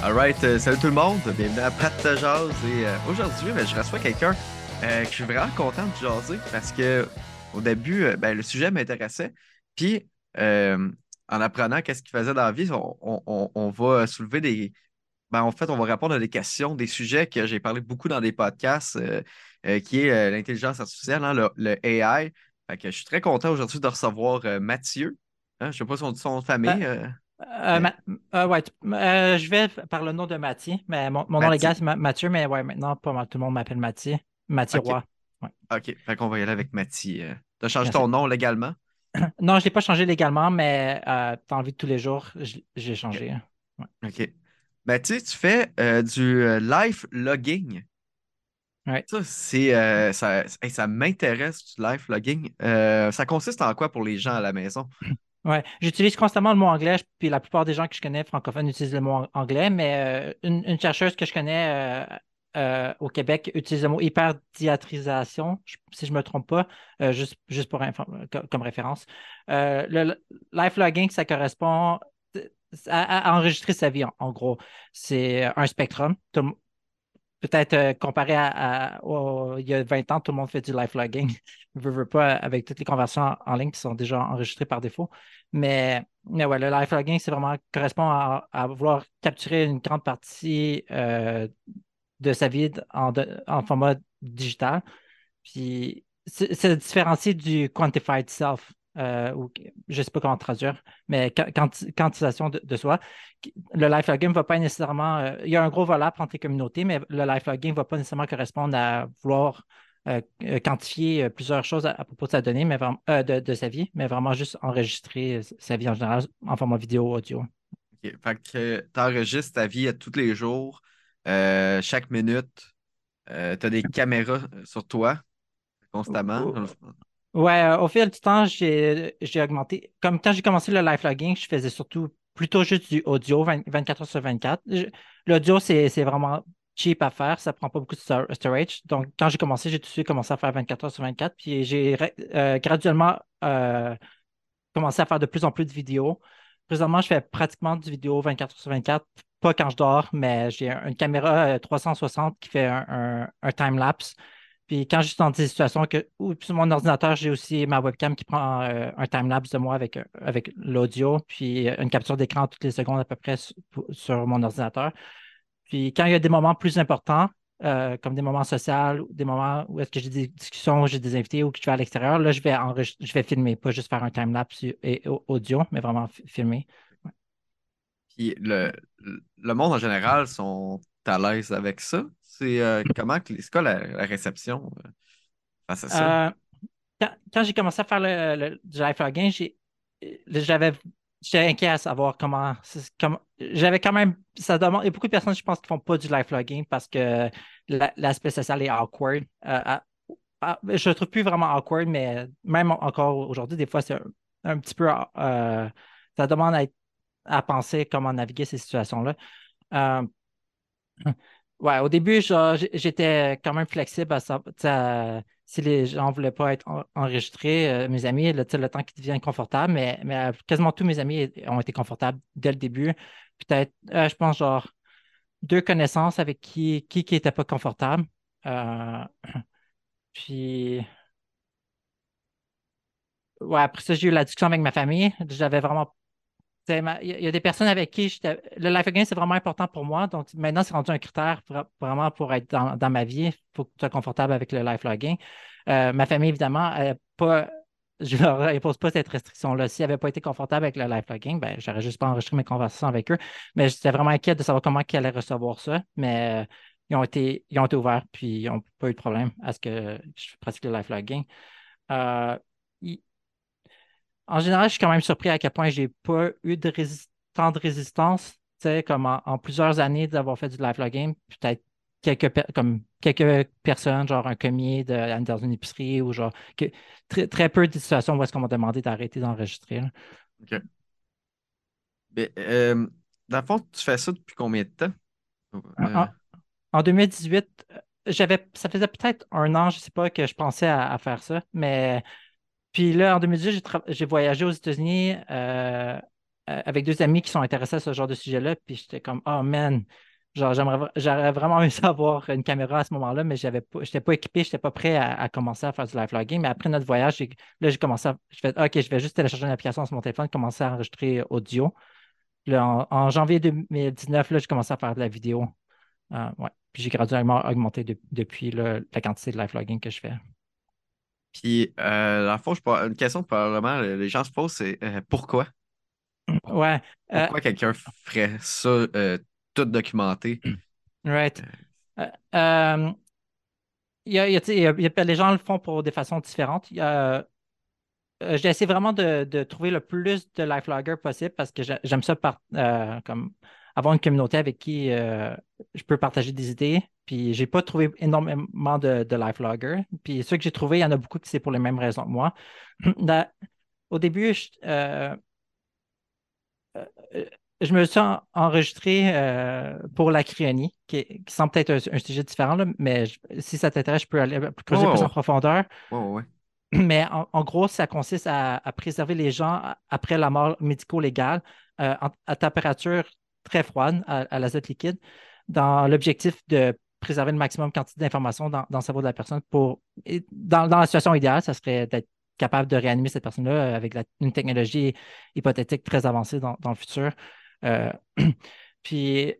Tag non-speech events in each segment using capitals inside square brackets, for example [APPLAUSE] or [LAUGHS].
Alright, euh, salut tout le monde, bienvenue à Pat de Jazz. Et euh, aujourd'hui, ben, je reçois quelqu'un euh, que je suis vraiment content de jaser parce que au début, euh, ben, le sujet m'intéressait. Puis, en apprenant qu'est-ce qu'il faisait dans la vie, on, on- on va soulever des. Ben, en fait, on va répondre à des questions, des sujets que j'ai parlé beaucoup dans des podcasts, qui est l'intelligence artificielle, hein, le, le AI. Fait que je suis très content aujourd'hui de recevoir Mathieu. Hein, je ne sais pas son, son famille. euh, Euh, Ma- euh, ouais, tu- euh, je vais par le nom de Mathieu, mais mon, mon nom légal c'est Ma- Mathieu, mais ouais, maintenant pas mal tout le monde m'appelle Mathieu. Mathieu Ok. Roy. Ouais. OK, fait qu'on va y aller avec Mathieu. tu as changé Merci. ton nom légalement? [CLEARS THROAT] Non, je ne l'ai pas changé légalement, mais euh, dans la vie de tous les jours, j'ai changé. Ouais. OK. Mathieu, tu fais euh, du euh, life logging. Ouais. Ça, c'est, euh, ça, hey, ça m'intéresse, du life logging. Euh, ça consiste en quoi pour les gens à la maison? [CLEARS THROAT] Ouais. J'utilise constamment le mot anglais, puis la plupart des gens que je connais francophones utilisent le mot anglais, mais euh, une, chercheuse que je connais euh, euh, au Québec utilise le mot hyperdiatrisation, si je ne me trompe pas, juste, juste pour comme, référence. Le life logging, ça correspond à, enregistrer sa vie, en, gros. C'est un spectrum. Tout Peut-être euh, comparé à, il y a 20 ans, tout le monde fait du life logging. [LAUGHS] Je veux pas avec toutes les conversions en, ligne qui sont déjà enregistrées par défaut. Mais, mais ouais, le life logging, c'est vraiment correspond à, vouloir capturer une grande partie euh, de sa vie en, en format digital. Puis c'est différencié du quantified self. Euh, ou, je ne sais pas comment traduire, mais qua- quanti- quantisation de, de soi. Le life logging ne va pas nécessairement. euh, il y a un gros volap entre les communautés, mais le life logging ne va pas nécessairement correspondre à vouloir euh, quantifier plusieurs choses à, à propos de sa donnée, mais vraiment, de, de sa vie, mais vraiment juste enregistrer sa vie en général en format vidéo, audio. OK. Fait que tu enregistres ta vie à tous les jours, chaque minute. tu as des caméras sur toi constamment. Ouais, euh, au fil du temps, j'ai augmenté. Comme quand j'ai commencé le live logging, je faisais surtout plutôt juste du audio 20 24 heures sur 24. Je- L'audio, c'est vraiment cheap à faire, ça prend pas beaucoup de stor- storage. Donc, quand j'ai commencé, j'ai tout de suite commencé à faire 24 heures sur 24. Puis j'ai euh, graduellement euh, commencé à faire de plus en plus de vidéos. Présentement, je fais pratiquement du vidéo 24 heures sur 24. Pas quand je dors, mais j'ai un- une caméra euh, 360 qui fait un, un time-lapse. Puis quand je suis dans des situations que, sur mon ordinateur, j'ai aussi ma webcam qui prend euh, un time-lapse de moi avec, euh, avec l'audio, puis euh, une capture d'écran toutes les secondes à peu près sur, mon ordinateur. Puis quand il y a des moments plus importants, comme des moments sociaux, des moments où est-ce que j'ai des discussions, j'ai des invités ou que je vais à l'extérieur, là, je vais je vais filmer, pas juste faire un time-lapse et audio, mais vraiment fi- filmer. Puis le, le monde en général sont à l'aise avec ça? C'est euh, comment c'est quoi la, la réception euh, face à ça? Euh, quand, quand j'ai commencé à faire le, le- du live euh, j'avais, j'étais inquiet à savoir comment, comment- j'avais quand même, ça demande, il y a beaucoup de personnes, je pense, qui font pas du live logging parce que la- l'aspect social est awkward. Je le trouve plus vraiment awkward, mais même encore aujourd'hui, des fois, c'est un, petit peu, ça demande à, à penser comment naviguer ces situations-là. Ouais, au début, j'étais quand même flexible à ça. si les gens ne voulaient pas être en- enregistrés, euh, mes amis, le, temps qui devient confortable, mais, mais euh, quasiment tous mes amis ont été confortables dès le début. Peut-être, euh, je pense, genre, deux connaissances avec qui qui n'était pas confortable. [CLEARS THROAT] Puis, ouais, après ça, j'ai eu la discussion avec ma famille. J'avais vraiment Il y, a il des personnes avec qui le life hacking, c'est vraiment important pour moi. Donc, maintenant, c'est rendu un critère vraiment pour être dans, ma vie. Il faut que tu sois confortable avec le life logging. Euh, ma famille, évidemment, pas, je leur impose pas cette restriction-là. S'ils n'avaient pas été confortables avec le life logging, ben, j'aurais juste pas enregistré mes conversations avec eux. Mais j'étais vraiment inquiet de savoir comment ils allaient recevoir ça. Mais ils ont été, ils ont été ouverts, puis ils n'ont pas eu de problème à ce que je pratique le life logging. Euh, ils- en général, je suis quand même surpris à quel point j'ai pas eu de tant de résistance, tu sais, comme en, en plusieurs années d'avoir fait du live logging, peut-être quelques, per- comme quelques personnes, genre un commis de- dans une épicerie ou genre que- très, très peu de situations où est-ce qu'on m'a demandé d'arrêter d'enregistrer. OK. Mais, euh, dans le fond, tu fais ça depuis combien de temps? En, Euh, en- en 2018, euh, j'avais, ça faisait peut-être un an, je sais pas, que je pensais à, à faire ça, mais puis là, en 2018, j'ai voyagé aux États-Unis euh, avec deux amis qui sont intéressés à ce genre de sujet-là, puis j'étais comme, oh man, genre, j'aimerais, j'aurais vraiment aimé [LAUGHS] savoir une caméra à ce moment-là, mais j'avais pas, j'étais pas équipé, j'étais pas prêt à, commencer à faire du live vlogging. Mais après notre voyage, là, j'ai commencé à, je fais, OK, je vais juste télécharger une application sur mon téléphone, commencer à enregistrer audio. en, janvier 2019, là, j'ai commencé à faire de la vidéo. Euh, ouais. Puis j'ai graduellement augmenté depuis la quantité de live vlogging que je fais. Puis, euh, la fois, une question que probablement les gens se posent, c'est euh, pourquoi? Ouais. Euh, pourquoi quelqu'un ferait ça tout documenté? Right. Il y a, les gens le font pour des façons différentes. j'ai essayé vraiment de, trouver le plus de live vloggers possible parce que j'aime ça par, comme avoir une communauté avec qui euh, je peux partager des idées. Puis j'ai pas trouvé énormément de, de life loggers. Puis ceux que j'ai trouvés, il y en a beaucoup qui c'est pour les mêmes raisons que moi. [CLEARS THROAT] au début, je, euh, euh, je me suis enregistré pour la cryonie, qui, semble peut-être un, sujet différent, mais si ça t'intéresse, je peux aller creuser plus en profondeur. [CLEARS THROAT] Mais en, gros, ça consiste à, préserver les gens après la mort médico-légale à température très froide à, l'azote liquide dans l'objectif de préserver le maximum quantité d'informations dans, le cerveau de la personne. Pour, dans, la situation idéale, ça serait d'être capable de réanimer cette personne-là avec une technologie hypothétique très avancée dans, le futur. Euh, [CLEARS THROAT] puis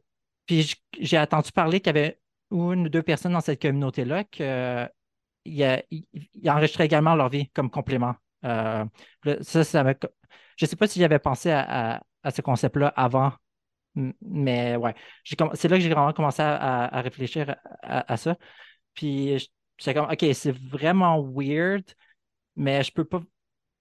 puis j'ai entendu parler qu'il y avait une ou deux personnes dans cette communauté-là qui enregistraient également leur vie comme complément. Euh, ça, ça je ne sais pas si j'avais pensé à ce concept-là avant mais ouais, c'est là que j'ai vraiment commencé à, réfléchir à, ça. Puis c'est comme, OK, c'est vraiment weird, mais je peux pas.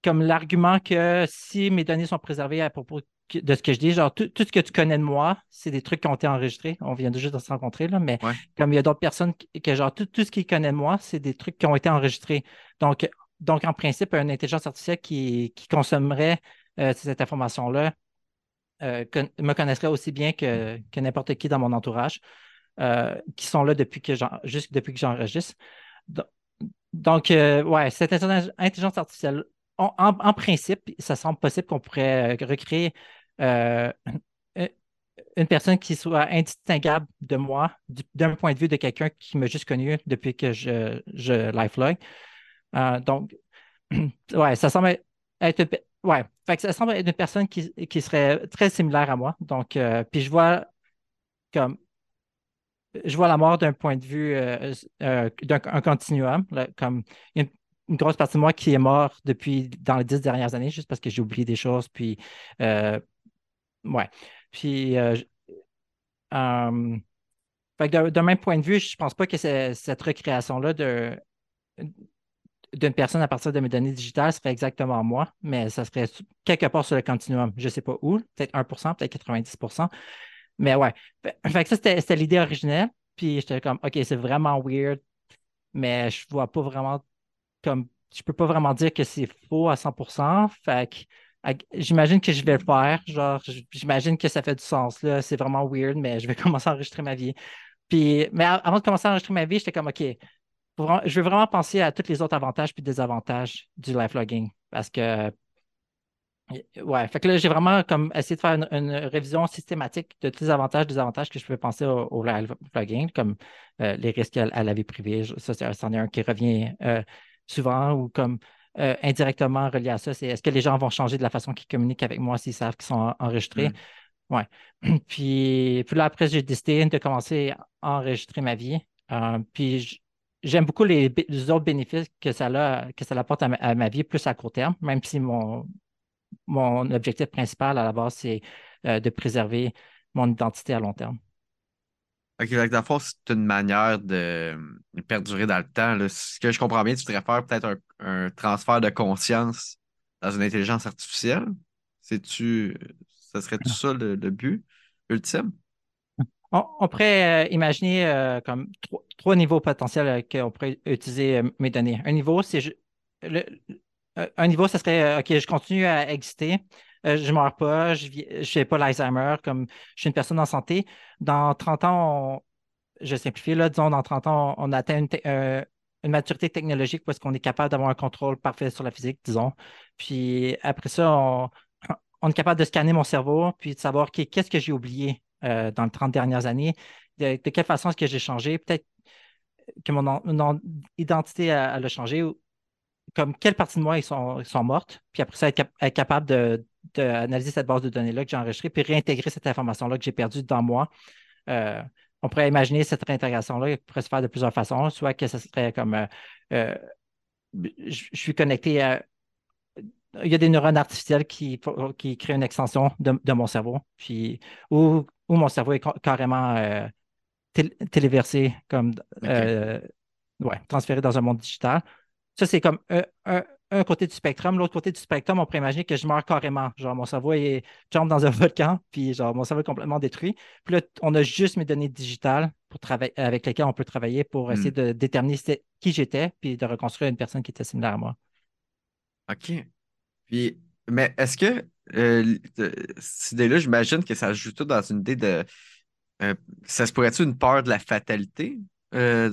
Comme l'argument que si mes données sont préservées à propos de ce que je dis, genre tout, ce que tu connais de moi, c'est des trucs qui ont été enregistrés. On vient de juste de se rencontrer, là, mais comme il y a d'autres personnes que, genre, tout, ce qu'ils connaissent de moi, c'est des trucs qui ont été enregistrés. Donc, donc en principe, une intelligence artificielle qui, consommerait euh, cette information-là euh, me connaîtraient aussi bien que, n'importe qui dans mon entourage, euh, qui sont là depuis que juste depuis que j'enregistre. Donc, euh, ouais, cette intelligence artificielle, en, principe, ça semble possible qu'on pourrait recréer une personne qui soit indistinguable de moi d'un point de vue de quelqu'un qui m'a juste connu depuis que je, je lifelog. donc, [CLEARS THROAT] ouais, ça semble être Ouais, fait ça semble être une personne qui, serait très similaire à moi. Donc, euh, puis je vois comme je vois la mort d'un point de vue euh, euh, d'un continuum. comme il y a une, grosse partie de moi qui est mort depuis dans les dix dernières années, juste parce que j'ai oublié des choses. Puis ouais. Puis d'un même point de vue, je pense pas que cette recréation-là de d'une personne à partir de mes données digitales serait exactement moi, mais ça serait quelque part sur le continuum. Je ne sais pas où, peut-être 1% peut-être 90% Mais ouais. Fait que ça, c'était l'idée originelle. Puis j'étais comme, OK, c'est vraiment weird, mais je vois pas vraiment comme. Je peux pas vraiment dire que c'est faux à 100% Fait que j'imagine que je vais le faire. Genre, j'imagine que ça fait du sens. Là. C'est vraiment weird, mais je vais [LAUGHS] commencer à enregistrer ma vie. Puis, mais avant de commencer à enregistrer ma vie, j'étais comme, OK, je veux vraiment penser à tous les autres avantages puis désavantages du live logging parce que ouais, fait que là j'ai vraiment comme essayé de faire une, révision systématique de tous les avantages, et désavantages que je peux penser au, live logging comme euh, les risques à, la vie privée, ça c'en est un qui revient euh, souvent ou comme euh, indirectement relié à ça, c'est est-ce que les gens vont changer de la façon qu'ils communiquent avec moi s'ils savent qu'ils sont enregistrés? Mm. Ouais. [CLEARS THROAT] Puis, puis là, après, j'ai décidé de commencer à enregistrer ma vie. puis j'aime beaucoup les, autres bénéfices que ça, a, que ça apporte à ma, vie, plus à court terme, même si mon, mon objectif principal à la base, c'est euh, de préserver mon identité à long terme. OK, donc c'est une manière de perdurer dans le temps. Ce que je comprends bien, tu voudrais faire peut-être un, transfert de conscience dans une intelligence artificielle. C'est-tu, ça serait tout ça le but ultime? On, pourrait euh, imaginer euh, comme trois, niveaux potentiels euh, qu'on pourrait utiliser mes données. Un niveau, c'est un niveau, ce serait OK, je continue à exister, je ne meurs pas, je ne fais pas l'Alzheimer, comme je suis une personne en santé. Dans 30 ans, je simplifie, là, disons, dans 30 ans, on, atteint une, maturité technologique parce qu'on est capable d'avoir un contrôle parfait sur la physique, disons. Puis après ça, on, on est capable de scanner mon cerveau puis de savoir qu'est-ce que j'ai oublié? Euh, dans les 30 dernières années, de, quelle façon est-ce que j'ai changé, peut-être que mon, identité a, changé, comme quelle partie de moi ils sont, mortes, puis après ça, être, capable d'analyser cette base de données-là que j'ai enregistrée, puis réintégrer cette information-là que j'ai perdue dans moi. Euh, on pourrait imaginer cette réintégration-là pourrait se faire de plusieurs façons, soit que ce serait comme euh, je, suis connecté à. Il y a des neurones artificiels qui, qui créent une extension de, mon cerveau, puis où, mon cerveau est carrément téléversé, comme ouais, transféré dans un monde digital. Ça, c'est comme un, côté du spectrum. L'autre côté du spectrum, on pourrait imaginer que je meurs carrément. Genre, mon cerveau est tombe dans un [LAUGHS] volcan, puis genre, mon cerveau est complètement détruit. Puis là, on a juste mes données digitales pour avec lesquelles on peut travailler pour essayer hmm. de déterminer qui j'étais, puis de reconstruire une personne qui était similaire à moi. OK. Puis, mais est-ce que euh, cette idée-là, j'imagine que ça joue tout dans une idée de. Euh, ça se pourrait-tu une peur de la fatalité? Euh,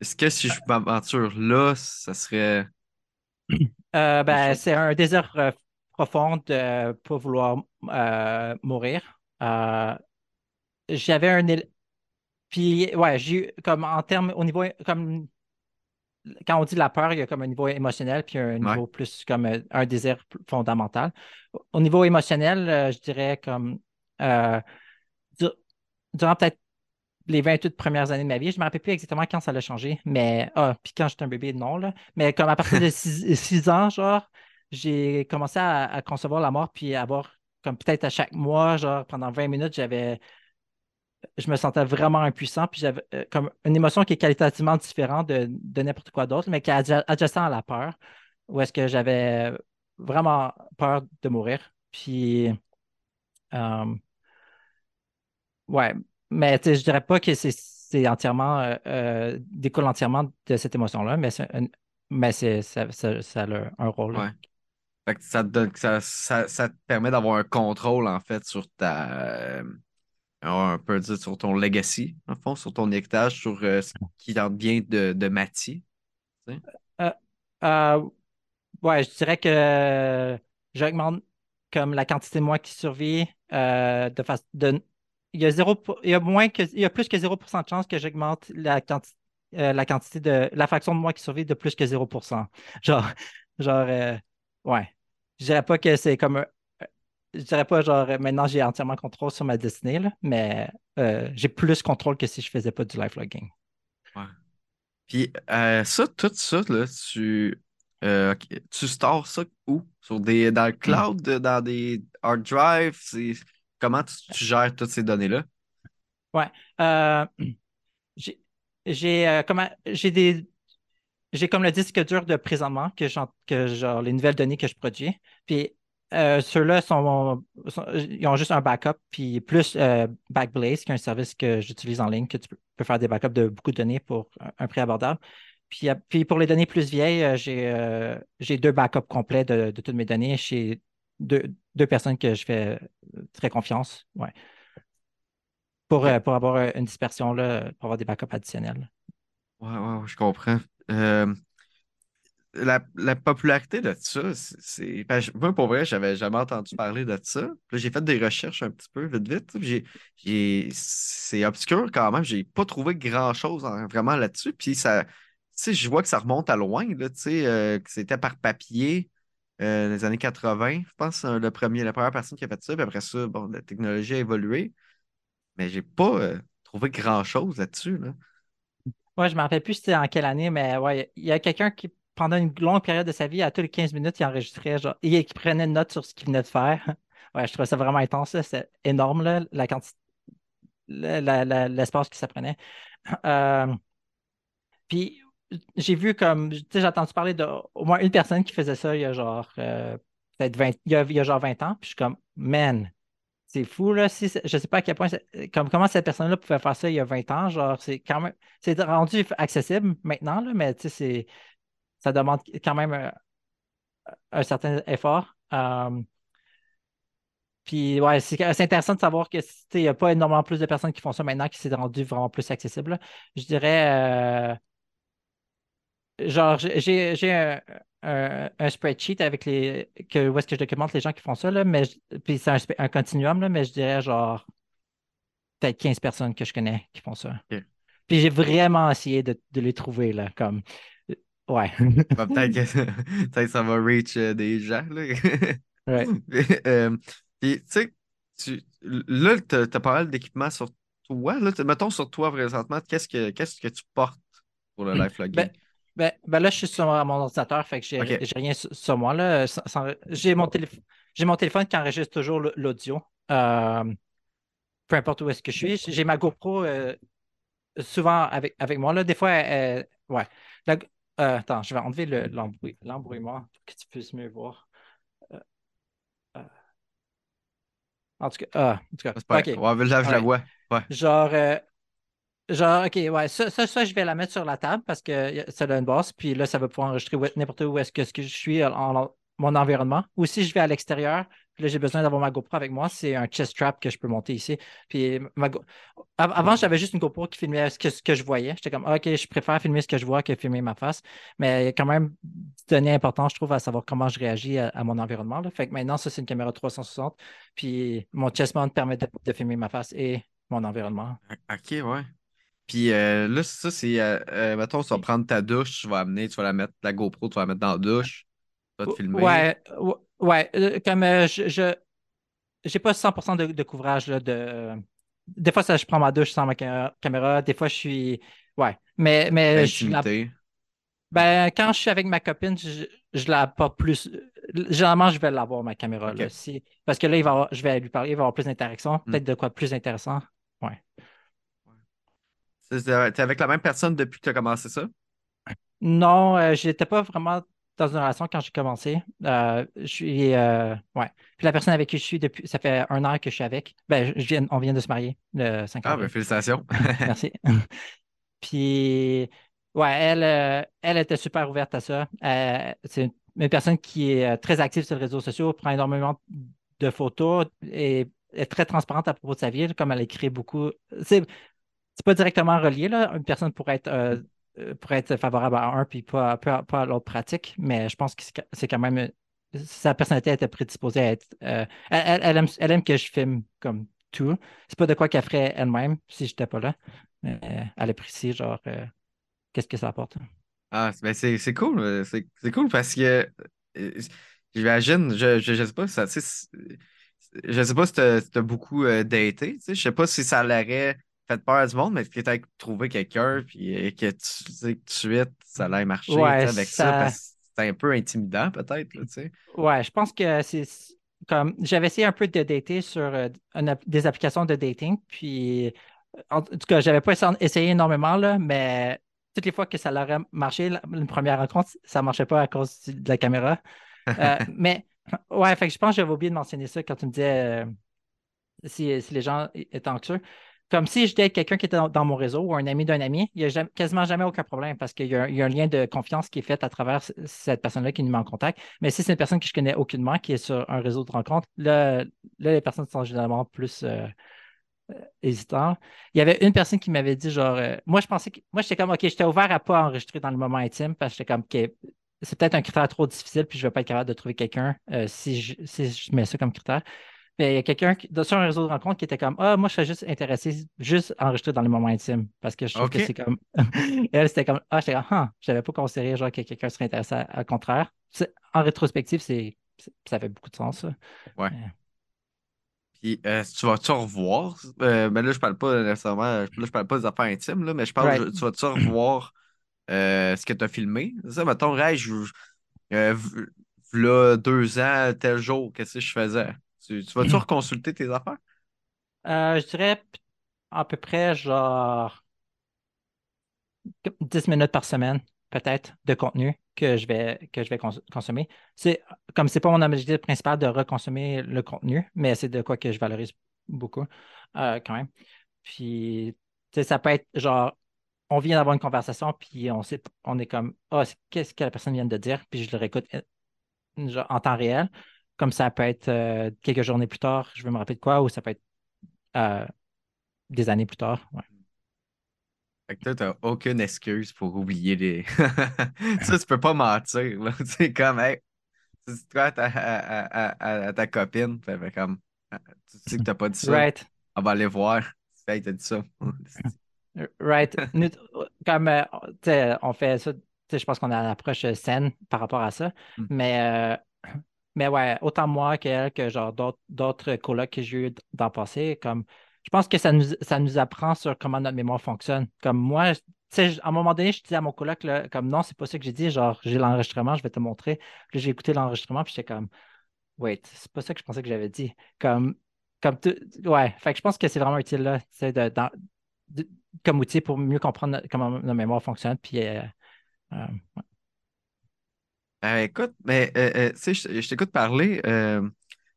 est-ce que si je m'aventure là, ça serait. Euh, ben, c'est un désir profond de ne pas vouloir mourir. J'avais un. Puis, ouais, j'ai comme en termes, au niveau, comme quand on dit la peur, il y a comme un niveau émotionnel, puis un niveau plus comme un désir fondamental. Au niveau émotionnel, je dirais comme durant peut-être les 28 premières années de ma vie. Je ne me rappelle plus exactement quand ça a changé, mais ah, puis quand j'étais un bébé, non. Là. Mais comme à partir de [LAUGHS] 6 ans, genre, j'ai commencé à, concevoir la mort, puis avoir comme peut-être à chaque mois, genre pendant 20 minutes, j'avais. Je me sentais vraiment impuissant, puis j'avais euh, comme une émotion qui est qualitativement différente de, n'importe quoi d'autre, mais qui est adjacent à la peur, où est-ce que j'avais vraiment peur de mourir. Puis, euh, ouais, mais je dirais pas que c'est entièrement euh, découle entièrement de cette émotion-là, mais, mais ça, ça, a un rôle. ça, te ça, te permet d'avoir un contrôle en fait sur ta euh, un peu dire sur ton legacy, en fond, sur ton héritage, sur ce qui tente bien de, de Mathieu. ouais, je dirais que j'augmente comme la quantité de moi qui survit de, façon de il y a, zéro, il y a, il y a plus que 0% de chance que j'augmente la, quantité, euh, la quantité de la fraction de moi qui survit de plus que 0%. Genre, genre euh, ouais. Je dirais pas que c'est comme je dirais pas genre maintenant j'ai entièrement contrôle sur ma destinée, là, mais euh, j'ai plus contrôle que si je faisais pas du life logging. Ouais. Puis ça, tout ça, là, tu, tu stores ça où? Sur des, dans le hmm. cloud, dans des hard drives? Comment tu, gères toutes ces données-là? Ouais. Euh, j'ai euh, j'ai des j'ai comme le disque dur de présentement que, que genre les nouvelles données que je produis. Puis euh, ceux-là sont, ils ont juste un backup, puis plus Backblaze, qui est un service que j'utilise en ligne, que tu peux faire des backups de beaucoup de données pour un, prix abordable. Puis, puis pour les données plus vieilles, j'ai deux backups complets de, toutes mes données chez deux, personnes que je fais euh, très confiance. Ouais. Pour, euh, avoir euh, une dispersion, là, pour avoir des backups additionnels. Ouais, ouais, je comprends. La, popularité de ça, c'est. Ben, moi, pour vrai, j'avais jamais entendu parler de ça. j'ai fait des recherches un petit peu vite, vite. J'ai, c'est obscur quand même. J'ai pas trouvé grand-chose vraiment là-dessus. Puis ça. je vois que ça remonte à loin, là, que c'était par papier. Euh, les années 80, je pense, le premier, la première personne qui a fait ça. Puis après ça, bon, la technologie a évolué. Mais j'ai pas euh, trouvé grand-chose là-dessus. Là. Ouais, je ne me rappelle plus c'était en quelle année, mais ouais, il y a quelqu'un qui, pendant une longue période de sa vie, à tous les 15 minutes, il enregistrait, genre, et qui prenait une note sur ce qu'il venait de faire. [LAUGHS] Ouais, je trouvais ça vraiment intense. C'est énorme, là, la quantité, l'espace que ça prenait. [CLEARS THROAT] Euh, puis j'ai vu comme, j'ai entendu parler d'au moins une personne qui faisait ça il y a genre, euh, peut-être 20, il y, a, genre 20 ans, puis je suis comme, man, c'est fou, là. Si, je sais pas à quel point, comme, comment cette personne-là pouvait faire ça il y a 20 ans, genre, c'est quand même, c'est rendu accessible maintenant, là, mais tu sais, ça demande quand même euh, un, certain effort. Euh, puis, ouais, c'est intéressant de savoir que il n'y a pas énormément plus de personnes qui font ça maintenant, qui s'est rendu vraiment plus accessible. Je dirais, genre, j'ai un, spreadsheet avec les. Que, où est-ce que je documente les gens qui font ça, là, mais puis c'est un, continuum, là, mais je dirais genre peut-être 15 personnes que je connais qui font ça. Puis j'ai vraiment essayé de, les trouver, là, comme. Ouais. [LAUGHS] [LAUGHS] peut-être que ça va reach euh, des gens, là. ouais. [LAUGHS] Euh, puis, tu là, tu as, pas mal d'équipements sur toi. Là, mettons sur toi présentement, qu'est-ce que, qu'est-ce que tu portes pour le live logging? Ben, ben, ben, là, je suis sur mon ordinateur, fait que j'ai rien sur, moi. Là. j'ai, mon j'ai mon téléphone qui enregistre toujours l'audio. Euh, peu importe où est-ce que je suis. J'ai ma GoPro euh, souvent avec, avec moi. Là. Des fois, ouais. Euh, attends, je vais enlever l'embrouillement pour que tu puisses mieux voir. en tout cas, ah, en tout cas. OK. Ouais, là, je la vois. Ouais. Genre, Genre, OK, ouais, ça, ça, je vais la mettre sur la table parce que ça a une base, puis là, ça va pouvoir enregistrer n'importe où est-ce que, je suis en, mon environnement. Ou si je vais à l'extérieur, là, j'ai besoin d'avoir ma GoPro avec moi, c'est un chest strap que je peux monter ici. Puis avant, j'avais juste une GoPro qui filmait ce que, ce que je voyais. J'étais comme, OK, je préfère filmer ce que je vois que filmer ma face. Mais il y a quand même donné important, je trouve, à savoir comment je réagis à, mon environnement. Là. Fait que maintenant, ça, c'est une caméra 360. Puis mon chest mount permet de, de filmer ma face et mon environnement. OK, ouais. Puis euh, là, ça, c'est. Euh, euh, mettons, tu vas prendre ta douche, tu vas amener, tu vas la mettre, la GoPro, tu vas la mettre dans la douche, tu vas te filmer. Ouais, ouais. Comme je, je j'ai pas 100% de, de couvrage là, de. Des fois, ça, je prends ma douche sans ma caméra. Des fois, je suis. Ouais. Mais. mais je la... Ben, quand je suis avec ma copine, je, je la pas plus. Généralement, je vais l'avoir, ma caméra. Là, Parce que là, il va je vais lui parler, il va avoir plus d'interaction. Hmm. Peut-être de quoi plus intéressant. Ouais. C'est avec la même personne depuis que tu as commencé ça? Non, euh, je n'étais pas vraiment dans une relation quand j'ai commencé. Euh, je suis. Euh, ouais. Puis la personne avec qui je suis depuis. Ça fait un an que je suis avec. Ben, je viens, on vient de se marier le 5 Ah, ben, félicitations. [LAUGHS] Merci. [LAUGHS] Puis, ouais, elle, elle était super ouverte à ça. c'est une, personne qui est très active sur les réseaux sociaux, prend énormément de photos et est très transparente à propos de sa vie, comme elle écrit beaucoup. C'est c'est pas directement relié. Là. Une personne pourrait être, euh, euh, pourrait être favorable à un puis pas, à l'autre pratique, mais je pense que c'est quand même. Sa personnalité était prédisposée à être. Euh, elle, aime, elle, aime, que je filme comme tout. C'est pas de quoi qu'elle ferait elle-même si j'étais pas là. Mais elle apprécie, genre, qu'est-ce que ça apporte. Ah, ben c'est cool. C'est cool parce que j'imagine, je, je, sais pas, ça, je sais pas si tu as, beaucoup daté. Je sais pas si ça l'aurait fait peur à du monde, mais que tu as trouvé quelqu'un, puis euh, que tu sais que tout de suite, ça allait marcher avec ça, parce que c'est un peu intimidant, peut-être. Ouais, je pense que c'est comme. J'avais essayé un peu de dater sur euh, des applications de dating, puis en tout cas, j'avais pas essayé énormément, là, mais toutes les fois que ça aurait marché, une première rencontre, ça ne marchait pas à cause de la caméra. Euh, [LAUGHS] mais ouais, fait que je pense que j'avais oublié de mentionner ça quand tu me disais si, si, les gens étaient anxieux. Comme si j'étais quelqu'un qui était dans, mon réseau ou un ami d'un ami, il n'y a quasiment jamais aucun problème parce qu'il y, a un lien de confiance qui est fait à travers cette personne-là qui nous met en contact. Mais si c'est une personne que je connais aucunement, qui est sur un réseau de rencontres, là, les personnes sont généralement plus euh, euh, hésitantes. Il y avait une personne qui m'avait dit, genre, euh, moi, je pensais que, moi, j'étais comme, OK, j'étais ouvert à ne pas enregistrer dans le moment intime parce que j'étais comme, OK, c'est peut-être un critère trop difficile, puis je ne vais pas être capable de trouver quelqu'un si, si je mets ça comme critère. Mais il y a quelqu'un sur un réseau de rencontres qui était comme Ah, moi, je suis juste intéressé, juste enregistrer dans les moments intimes. Parce que je trouve que c'est comme. [LAUGHS] Et elle, c'était comme Ah, j'étais comme Ah, j'avais pas considéré genre, que quelqu'un serait intéressé. Au contraire. En rétrospective, c'est ça fait beaucoup de sens. Ouais. Puis, euh, tu vas-tu revoir? Euh, mais là, je parle pas nécessairement. Là, je parle pas des affaires intimes, là, mais je parle, tu vas-tu revoir euh, ce que tu as filmé? Ça, mettons, hey, je, là, deux ans, tel jour, qu'est-ce que je faisais? Tu, vas-tu reconsulter tes affaires? Euh, je dirais à peu près genre 10 minutes par semaine, peut-être, de contenu que je vais, que je vais consommer. C'est, comme c'est pas mon objectif principal de reconsommer le contenu, mais c'est de quoi que je valorise beaucoup euh, quand même. Puis, ça peut être genre, on vient d'avoir une conversation, puis on sait, on est comme, ah, qu'est-ce que la personne vient de dire, puis je le réécoute euh, en temps réel. Comme ça peut être euh, quelques journées plus tard, je veux me rappeler de quoi, ou ça peut être euh, des années plus tard. Fait que toi, t'as aucune excuse pour oublier les. [LAUGHS] ça, tu peux pas mentir, sais, [LAUGHS] comme, hey, tu dis quoi à ta, à, à, à, ta copine, fait, fait comme, ah, tu sais que t'as pas dit ça. Right. On va aller voir. Fait, t'as dit ça. [LAUGHS] right. Nous, comme, euh, on fait ça, je pense qu'on a une approche saine par rapport à ça. Mm. Mais, euh, mais ouais, autant moi qu'elle, que genre d'autres, colocs que j'ai eu dans le passé, comme, je pense que ça nous, ça nous apprend sur comment notre mémoire fonctionne. Comme moi, tu sais, à un moment donné, je disais à mon coloc, là, comme non, c'est pas ça que j'ai dit, genre, j'ai l'enregistrement, je vais te montrer. Puis j'ai écouté l'enregistrement, puis j'étais comme, wait, c'est pas ça que je pensais que j'avais dit. Comme, comme tout, ouais, fait que je pense que c'est vraiment utile, là, tu sais, de, dans- comme outil pour mieux comprendre comment notre mémoire fonctionne. Puis, euh, euh, ouais. Euh, écoute, mais euh, euh, tu sais, je, je t'écoute parler. euh,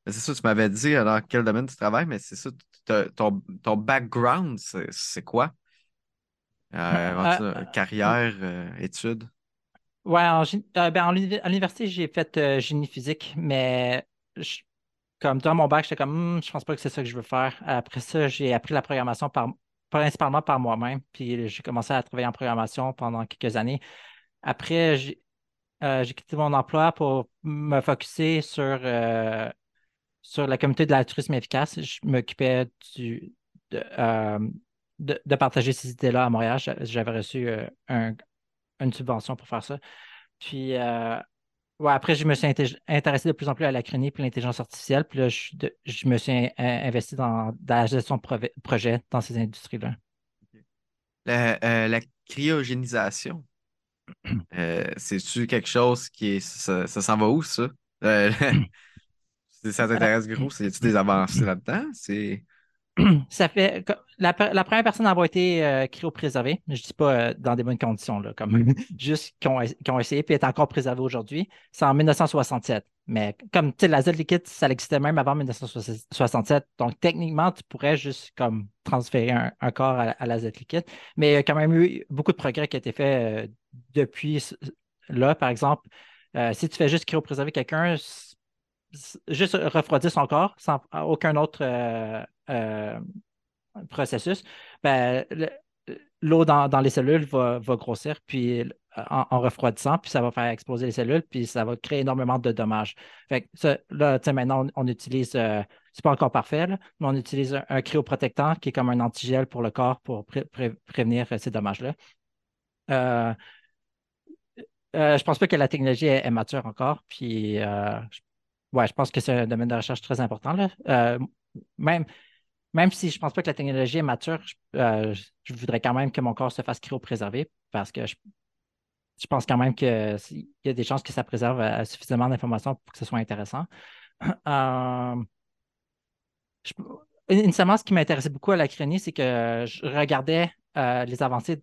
c'est ça, tu m'avais dit dans quel domaine tu travailles, mais c'est ça, ton, ton background, c'est quoi? Carrière, études? ouais, en, ben, en à l'université, j'ai fait génie physique, mais je- comme dans mon bac, j'étais comme, Hmm, je pense pas que c'est ça que je veux faire. Après ça, j'ai appris la programmation par, principalement par moi-même, puis j'ai commencé à travailler en programmation pendant quelques années. Après, j'ai euh, j'ai quitté mon emploi pour me focuser sur, euh, sur la communauté de l'altruisme efficace. Je m'occupais du, de, euh, de, de partager ces idées-là à Montréal. J'a- J'avais reçu un- une subvention pour faire ça. Puis, ouais, après, je me suis inté- intéressé de plus en plus à la chronique et l'intelligence artificielle. Puis là, je, je me suis in- in- investi dans, la gestion de projet dans ces industries-là. La cryogénisation, euh, c'est-tu quelque chose qui est. Ça, ça s'en va où, ça? Euh, [LAUGHS] si ça t'intéresse gros, c'est-tu des avancées là-dedans? C'est. [CLEARS THROAT] Ça fait la, la première personne à avoir été euh, cryopréservée, je dis pas euh, dans des bonnes conditions, là, comme [LAUGHS] juste qui ont, essayé puis est encore préservée aujourd'hui, c'est en 1967. Mais comme tu sais, l'azote liquide, ça existait même avant 1967. Donc techniquement, tu pourrais juste comme transférer un, un corps à, à l'azote liquide. Mais il y a quand même eu beaucoup de progrès qui a été fait euh, depuis là, par exemple. euh, si tu fais juste cryopréserver quelqu'un, juste refroidir son corps sans aucun autre euh, euh, processus, ben, le- l'eau dans, les cellules va, grossir puis en, refroidissant, puis ça va faire exploser les cellules, puis ça va créer énormément de dommages. Fait que ça, là, maintenant, on, on utilise, c'est pas encore parfait, mais on utilise un, cryoprotectant qui est comme un antigel pour le corps pour pré- pré- prévenir ces dommages-là. Euh, je pense pas que la technologie est, mature encore, puis euh, je- ouais, je pense que c'est un domaine de recherche très important, là. Euh, même, même si je pense pas que la technologie est mature, je, euh, voudrais quand même que mon corps se fasse cryopréserver parce que je, je pense quand même qu'il y a des chances que ça préserve suffisamment d'informations pour que ce soit intéressant. [CLEARS THROAT] Initialement, ce qui m'intéressait beaucoup à la chronie, c'est que je regardais les avancées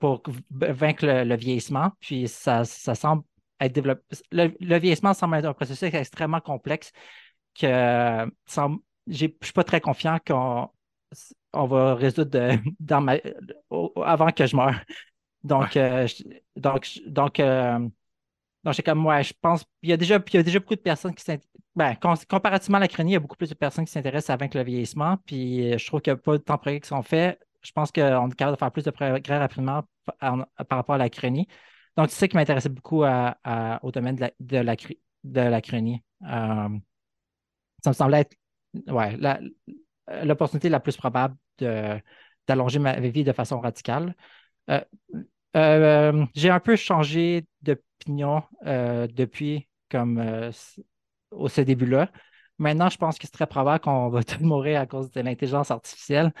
pour v- vaincre le, le vieillissement, puis ça, ça semble être développé. Le, le vieillissement semble être un processus extrêmement complexe que semble- je suis pas très confiant qu'on on va résoudre de- [LAUGHS] dans ma, avant que je meure. Donc, euh, je- donc, donc, euh, donc j'ai comme moi, je pense il y a déjà, il y a déjà beaucoup de personnes qui s'intéressent. Ben, com- comparativement à la chronique, il y a beaucoup plus de personnes qui s'intéressent à vaincre le vieillissement. Puis euh, je trouve qu'il n'y a pas de temps qui sont faits. Je pense qu'on est capable de faire plus de progrès rapidement par, rapport à la chronique. Donc, c'est ça qui m'intéressait beaucoup au domaine de la, de chronique. Euh, ça me semblait être ouais, l'opportunité la plus probable d'allonger ma vie de façon radicale. Euh, euh, j'ai un peu changé d'opinion depuis comme au ce début-là. Maintenant, je pense que c'est très probable qu'on va [LAUGHS] tous mourir à cause de l'intelligence artificielle.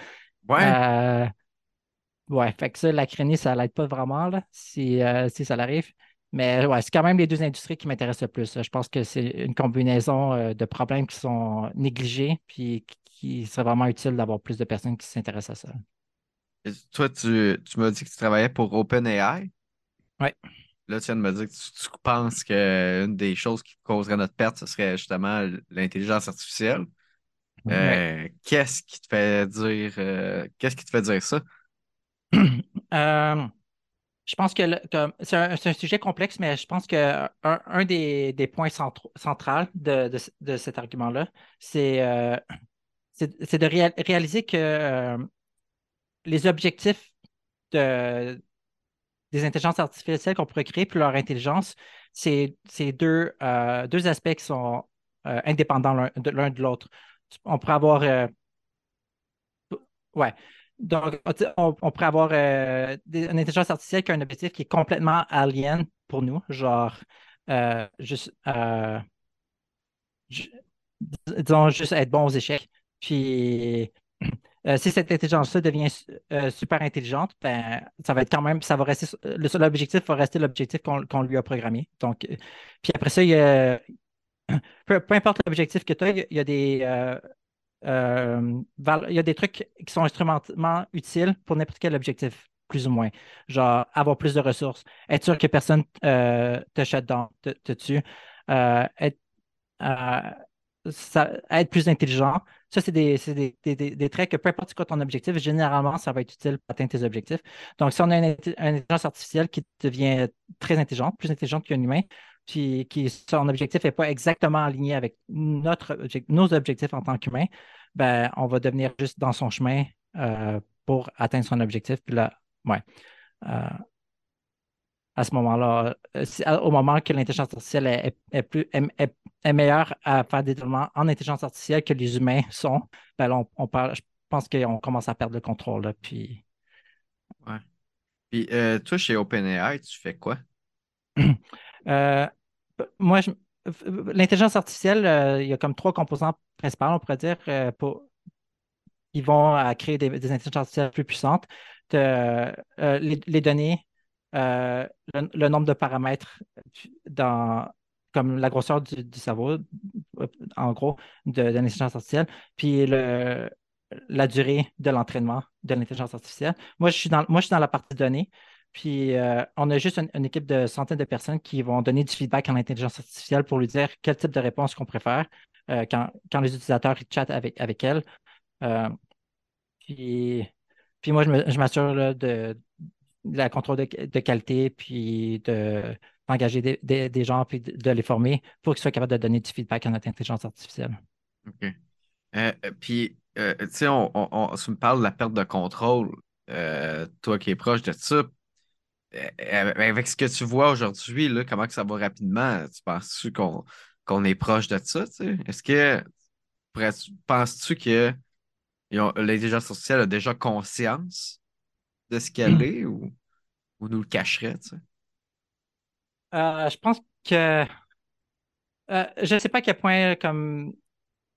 Ouais. Euh, ouais, fait que ça, la chronique, ça l'aide pas vraiment là, si, euh, si ça l'arrive. Mais ouais, c'est quand même les deux industries qui m'intéressent le plus. Je pense que c'est une combinaison euh, de problèmes qui sont négligés, puis qui serait vraiment utile d'avoir plus de personnes qui s'intéressent à ça. Et Toi, tu, tu m'as dit que tu travaillais pour OpenAI. Ouais. Là, tu viens de me dire que tu, tu penses qu'une des choses qui causerait notre perte, ce serait justement l'intelligence artificielle. Ouais. Euh, qu'est-ce qui te fait dire euh, qu'est-ce qui te fait dire ça? [CLEARS THROAT] Euh, je pense que, c'est un, sujet complexe, mais je pense que un, un des, des points centraux de, de, de cet argument-là, c'est de réal- réaliser que les objectifs des intelligences artificielles qu'on pourrait créer, puis leur intelligence, c'est deux, deux aspects qui sont indépendants l'un de l'autre. On pourrait avoir. ouais. Donc, on, pourrait avoir une intelligence artificielle qui a un objectif qui est complètement alien pour nous, genre juste disons, juste être bon aux échecs. Puis, [CLEARS THROAT] euh, si cette intelligence-là devient euh, super intelligente, ben, ça va être quand même, ça va rester, l'objectif va rester l'objectif qu'on lui a programmé. Donc, euh, puis après ça, il y a, peu, importe l'objectif que tu as, il y a des, il y a des trucs qui sont instrumentalement utiles pour n'importe quel objectif, plus ou moins. Genre, avoir plus de ressources, être sûr que personne te shut down, te, tue, être ça, être plus intelligent. Ça, c'est des, des, traits que peu importe quoi ton objectif, généralement, ça va être utile pour atteindre tes objectifs. Donc, si on a une, intelligence artificielle qui devient très intelligente, plus intelligente qu'un humain, puis qui son objectif n'est pas exactement aligné avec notre nos objectifs en tant qu'humain, ben, on va devenir juste dans son chemin euh, pour atteindre son objectif. Puis là, ouais. Euh, à ce moment-là, euh, au moment que l'intelligence artificielle est, plus, est, meilleure à faire des développements en intelligence artificielle que les humains sont, ben on, parle, je pense qu'on commence à perdre le contrôle. Là, puis... Ouais. Puis euh, toi, chez OpenAI, tu fais quoi? [CLEARS THROAT] Euh, moi, l'intelligence artificielle, il y a comme trois composants principaux, on pourrait dire, ils vont créer des, intelligences artificielles plus puissantes. les, données, euh, le, nombre de paramètres dans, comme la grosseur du, cerveau, en gros, de, l'intelligence artificielle, puis la durée de l'entraînement de l'intelligence artificielle. Moi, je suis dans la partie données. Puis, euh, on a juste une, équipe de centaines de personnes qui vont donner du feedback à l'intelligence artificielle pour lui dire quel type de réponse qu'on préfère euh, quand, les utilisateurs chattent avec, avec elle. puis, puis, moi, je m'assure de, la contrôle de, qualité, puis d'engager des, gens, puis de, les former pour qu'ils soient capables de donner du feedback à notre intelligence artificielle. OK. Euh, euh, puis, euh, tu sais, on, on, me parle de la perte de contrôle, toi qui es proche de ça. Avec ce que tu vois aujourd'hui, comment que ça va rapidement, tu penses-tu qu'on est proche de ça? Est-ce que penses-tu que l'intelligence artificielle a déjà conscience de ce qu'elle hmm. est ou, nous le cacherait? Euh, je pense que euh, je ne sais pas à quel point comme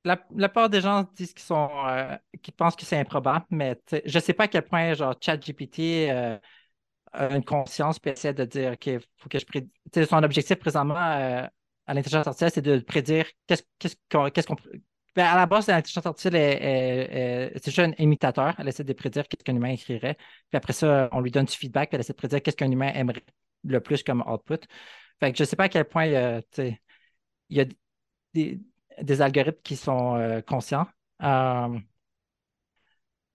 la, la plupart des gens disent qu'ils sont euh, pensent que c'est improbable, mais je ne sais pas à quel point genre ChatGPT une conscience et essaie de dire qu'il faut que je prédise. Son objectif présentement à l'intelligence artificielle, c'est de prédire qu'est-ce qu'on ben, à la base, l'intelligence artificielle c'est juste un imitateur. Elle essaie de prédire qu'est-ce qu'un humain écrirait. Puis après ça, on lui donne du feedback, puis elle essaie de prédire qu'est-ce qu'un humain aimerait le plus comme output. Fait que je ne sais pas à quel point il y a des, algorithmes qui sont euh, conscients. Euh,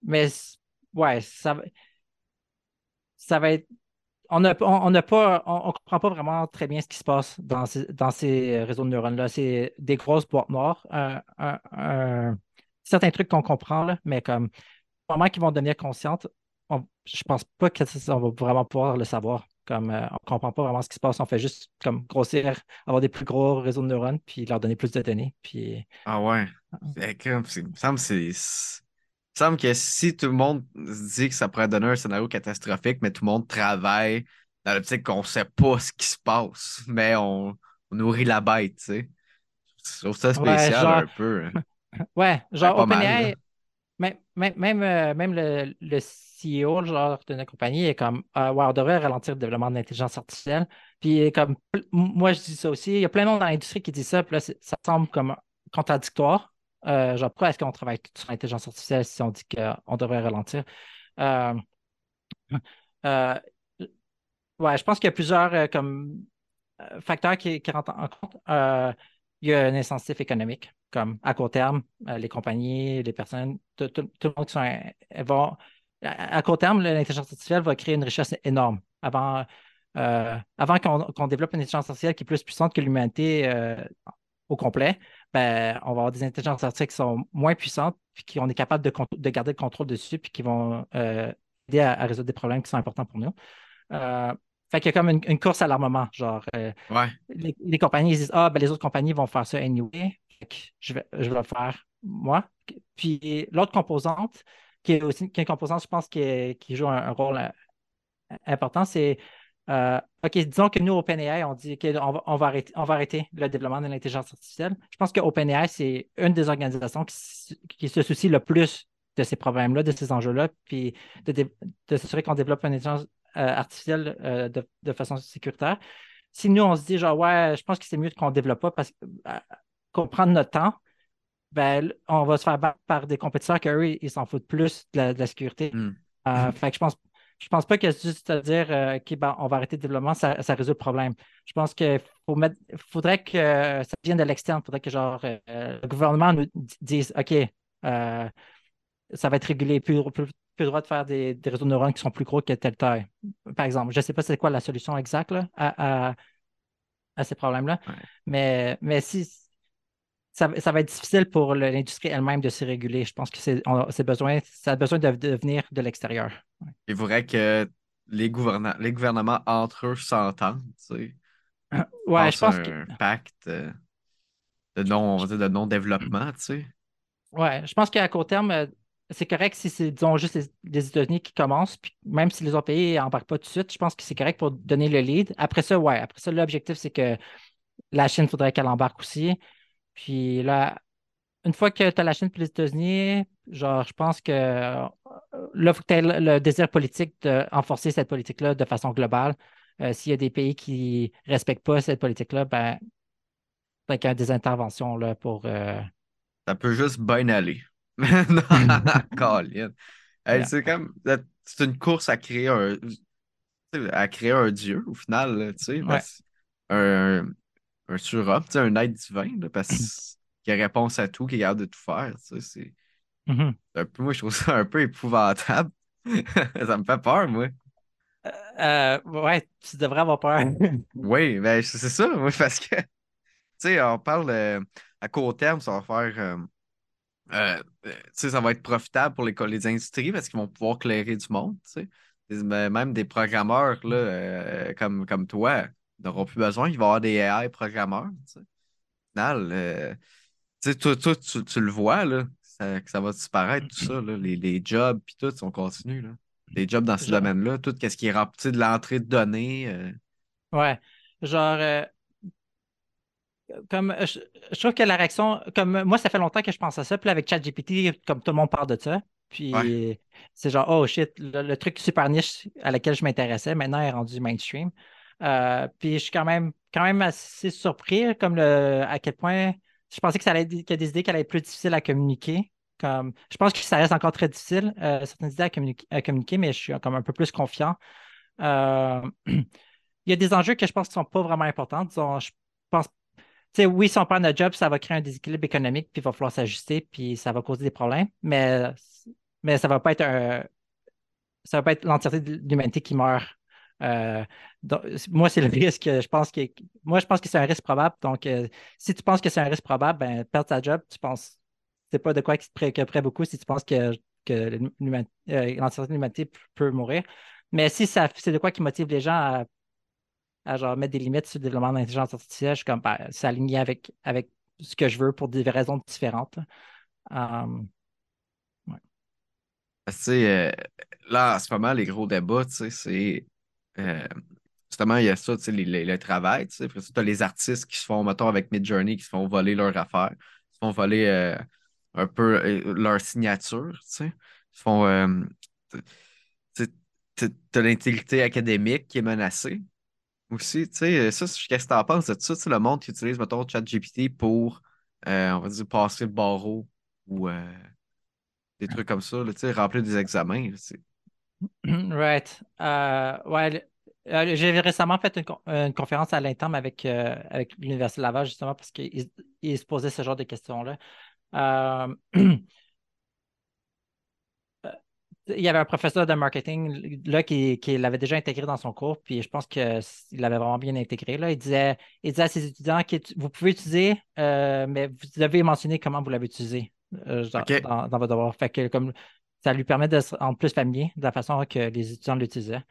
mais ouais, ça, ça va être on n'a on, pas, on, comprend pas vraiment très bien ce qui se passe dans ces, dans ces réseaux de neurones-là. C'est des grosses boîtes noires. certains trucs qu'on comprend, mais comme au moment qu'ils vont devenir conscientes, on, je pense pas qu'on va vraiment pouvoir le savoir. Comme euh, on ne comprend pas vraiment ce qui se passe. On fait juste comme grossir, avoir des plus gros réseaux de neurones, puis leur donner plus de données. Puis... Ah ouais. Ah. il me semble c'est semble que si tout le monde dit que ça pourrait donner un scénario catastrophique, mais tout le monde travaille dans l'optique qu'on ne sait pas ce qui se passe, mais on, nourrit la bête, tu sais. Je trouve ça spécial un peu. Hein. [LAUGHS] Ouais, genre OpenAI, même, même, euh, même le, le, CEO genre, de notre compagnie est comme ouais, on devrait ralentir le développement de l'intelligence artificielle. Puis comme moi je dis ça aussi, il y a plein de monde dans l'industrie qui dit ça, puis là, ça semble comme contradictoire. Euh, genre, pourquoi est-ce qu'on travaille sur l'intelligence artificielle si on dit qu'on devrait ralentir? Euh, euh, ouais, je pense qu'il y a plusieurs comme, facteurs qui, rentrent en compte. il y a un incentif économique, comme à court terme, les compagnies, les personnes, tout, le monde qui sont, vont, à, court terme, l'intelligence artificielle va créer une richesse énorme. Avant, avant qu'on développe une intelligence artificielle qui est plus puissante que l'humanité au complet, ben, on va avoir des intelligences artificielles qui sont moins puissantes, puis qu'on est capable de, de, garder le contrôle dessus, puis qui vont euh, aider à, résoudre des problèmes qui sont importants pour nous. Euh, fait qu'il y a comme une, course à l'armement. Genre, euh, les, compagnies disent Ah, ben, les autres compagnies vont faire ça anyway. je vais, je vais le faire moi. Puis l'autre composante, qui est aussi qui est une composante, je pense, qui, qui joue un, rôle important, c'est euh, OK, disons que nous, OpenAI, on dit qu'on va, on va, arrêter, on va arrêter le développement de l'intelligence artificielle. Je pense que OpenAI, c'est une des organisations qui, se soucie le plus de ces problèmes-là, de ces enjeux-là, puis de, s'assurer qu'on développe une intelligence euh, artificielle euh, de, façon sécuritaire. Si nous, on se dit, genre, ouais, je pense que c'est mieux qu'on ne développe pas parce qu'on prend notre temps, ben, on va se faire battre par des compétiteurs qu'eux, ils s'en foutent plus de la, sécurité. Hmm. fait que je pense je pense pas que juste à dire euh, ben, on va arrêter le développement, ça, résout le problème. Je pense qu'il faudrait que ça vienne de l'externe. Il faudrait que genre euh, le gouvernement nous dise OK, euh, ça va être régulé, plus, plus, plus droit de faire des, réseaux de neurones qui sont plus gros que telle taille. Par exemple, je ne sais pas c'est quoi la solution exacte à, ces problèmes-là. Mais, mais si ça, va être difficile pour l'industrie elle-même de se réguler. Je pense que c'est besoin, ça a besoin de, venir de l'extérieur. Il faudrait que les, gouvernements, les gouvernements entre eux s'entendent. Tu sais. ouais, je pense un que. pacte euh, de non, de non-développement, tu sais. Ouais, je pense qu'à court terme, euh, c'est correct si c'est, disons, juste les, États-Unis qui commencent, puis même si les autres pays n'embarquent pas tout de suite, je pense que c'est correct pour donner le lead. Après ça, ouais, après ça, l'objectif, c'est que la Chine, faudrait qu'elle embarque aussi. Puis là, une fois que tu as la Chine et les États-Unis, genre, je pense que euh, là, il faut que tu aies le, désir politique d'enforcer cette politique-là de façon globale. Euh, s'il y a des pays qui ne respectent pas cette politique-là, ben, peut-être qu'il y a des interventions là, pour. Euh, Ça peut juste bien aller. non, [LAUGHS] [LAUGHS] Colin. C'est comme. C'est une course à créer un. À créer un dieu, au final, tu sais. Un, un surhomme, un être divin, parce qu'il a réponse à tout, qu'il est capable de tout faire. C'est mm-hmm. un peu, moi, je trouve ça un peu épouvantable. [LAUGHS] ça me fait peur, moi. Euh, euh, ouais, tu devrais avoir peur. [LAUGHS] oui, ben, c'est ça, moi, parce que, tu sais, on parle euh, à court terme, ça va faire. tu sais, ça va être profitable pour les, les industries parce qu'ils vont pouvoir clairer du monde, tu sais. Même des programmeurs là, comme, comme toi, n'auront plus besoin. Il va y avoir des AI programmeurs. Au final, euh, toi, toi tu, tu, le vois, là, ça, que ça va disparaître, tout ça, là, les, les, jobs, puis tout, on continue. Là. Les jobs dans ce domaine-là, tout ce qui est rempli de l'entrée de données. Euh. Ouais. Genre, euh, comme je, trouve que la réaction, comme moi, ça fait longtemps que je pense à ça, puis avec ChatGPT, comme tout le monde parle de ça. Puis c'est genre, oh shit, le, le, truc super niche à laquelle je m'intéressais, maintenant est rendu mainstream. Euh, puis je suis quand même, quand même assez surpris comme le, à quel point je pensais que ça allait qu'il y a des idées qui allaient être plus difficiles à communiquer. Comme, je pense que ça reste encore très difficile, euh, certaines idées à, communiquer, mais je suis comme un peu plus confiant. Euh, [CLEARS THROAT] il y a des enjeux que je pense ne sont pas vraiment importants. Je pense, oui, si on prend notre job, ça va créer un déséquilibre économique, puis il va falloir s'ajuster, puis ça va causer des problèmes, mais, mais ça ne va pas être ça va pas être l'entièreté de l'humanité qui meurt euh, moi, c'est le risque. Je pense que moi, je pense que c'est un risque probable. Donc, euh, si tu penses que c'est un risque probable, ben, perdre ta job, tu penses c'est pas de quoi qui te préoccuperait beaucoup si tu penses que, que euh, l'entièreté de l'humanité peut mourir. Mais si ça c'est de quoi qui motive les gens à, genre, mettre des limites sur le développement de l'intelligence artificielle, je suis comme ben, c'est aligné avec, avec ce que je veux pour des raisons différentes. Um, là, en ce moment, les gros débats, c'est euh, justement, il y a ça, le travail. Après ça, tu as les artistes qui se font, mettons, avec Midjourney, qui se font voler leur affaire, qui se font voler euh, un peu euh, leur signature. Ils font. tu as l'intégrité académique qui est menacée aussi. Ça, qu'est-ce que tu en penses de ça? Le monde qui utilise, mettons, ChatGPT pour, on va dire, passer le barreau ou des trucs comme ça, remplir des examens. [CLEARS THROAT] Right. ouais, euh, j'ai récemment fait une, conférence à l'interne avec, euh, avec l'Université Laval, justement, parce qu'ils se posaient ce genre de questions-là. [CLEARS THROAT] Euh, il y avait un professeur de marketing là, qui, l'avait déjà intégré dans son cours, puis je pense qu'il l'avait vraiment bien intégré. Là. Il, disait, il disait à ses étudiants que vous pouvez utiliser, mais vous devez mentionner comment vous l'avez utilisé dans, votre devoir. Fait que comme ça lui permet se rendre plus familier de la façon que les étudiants l'utilisaient.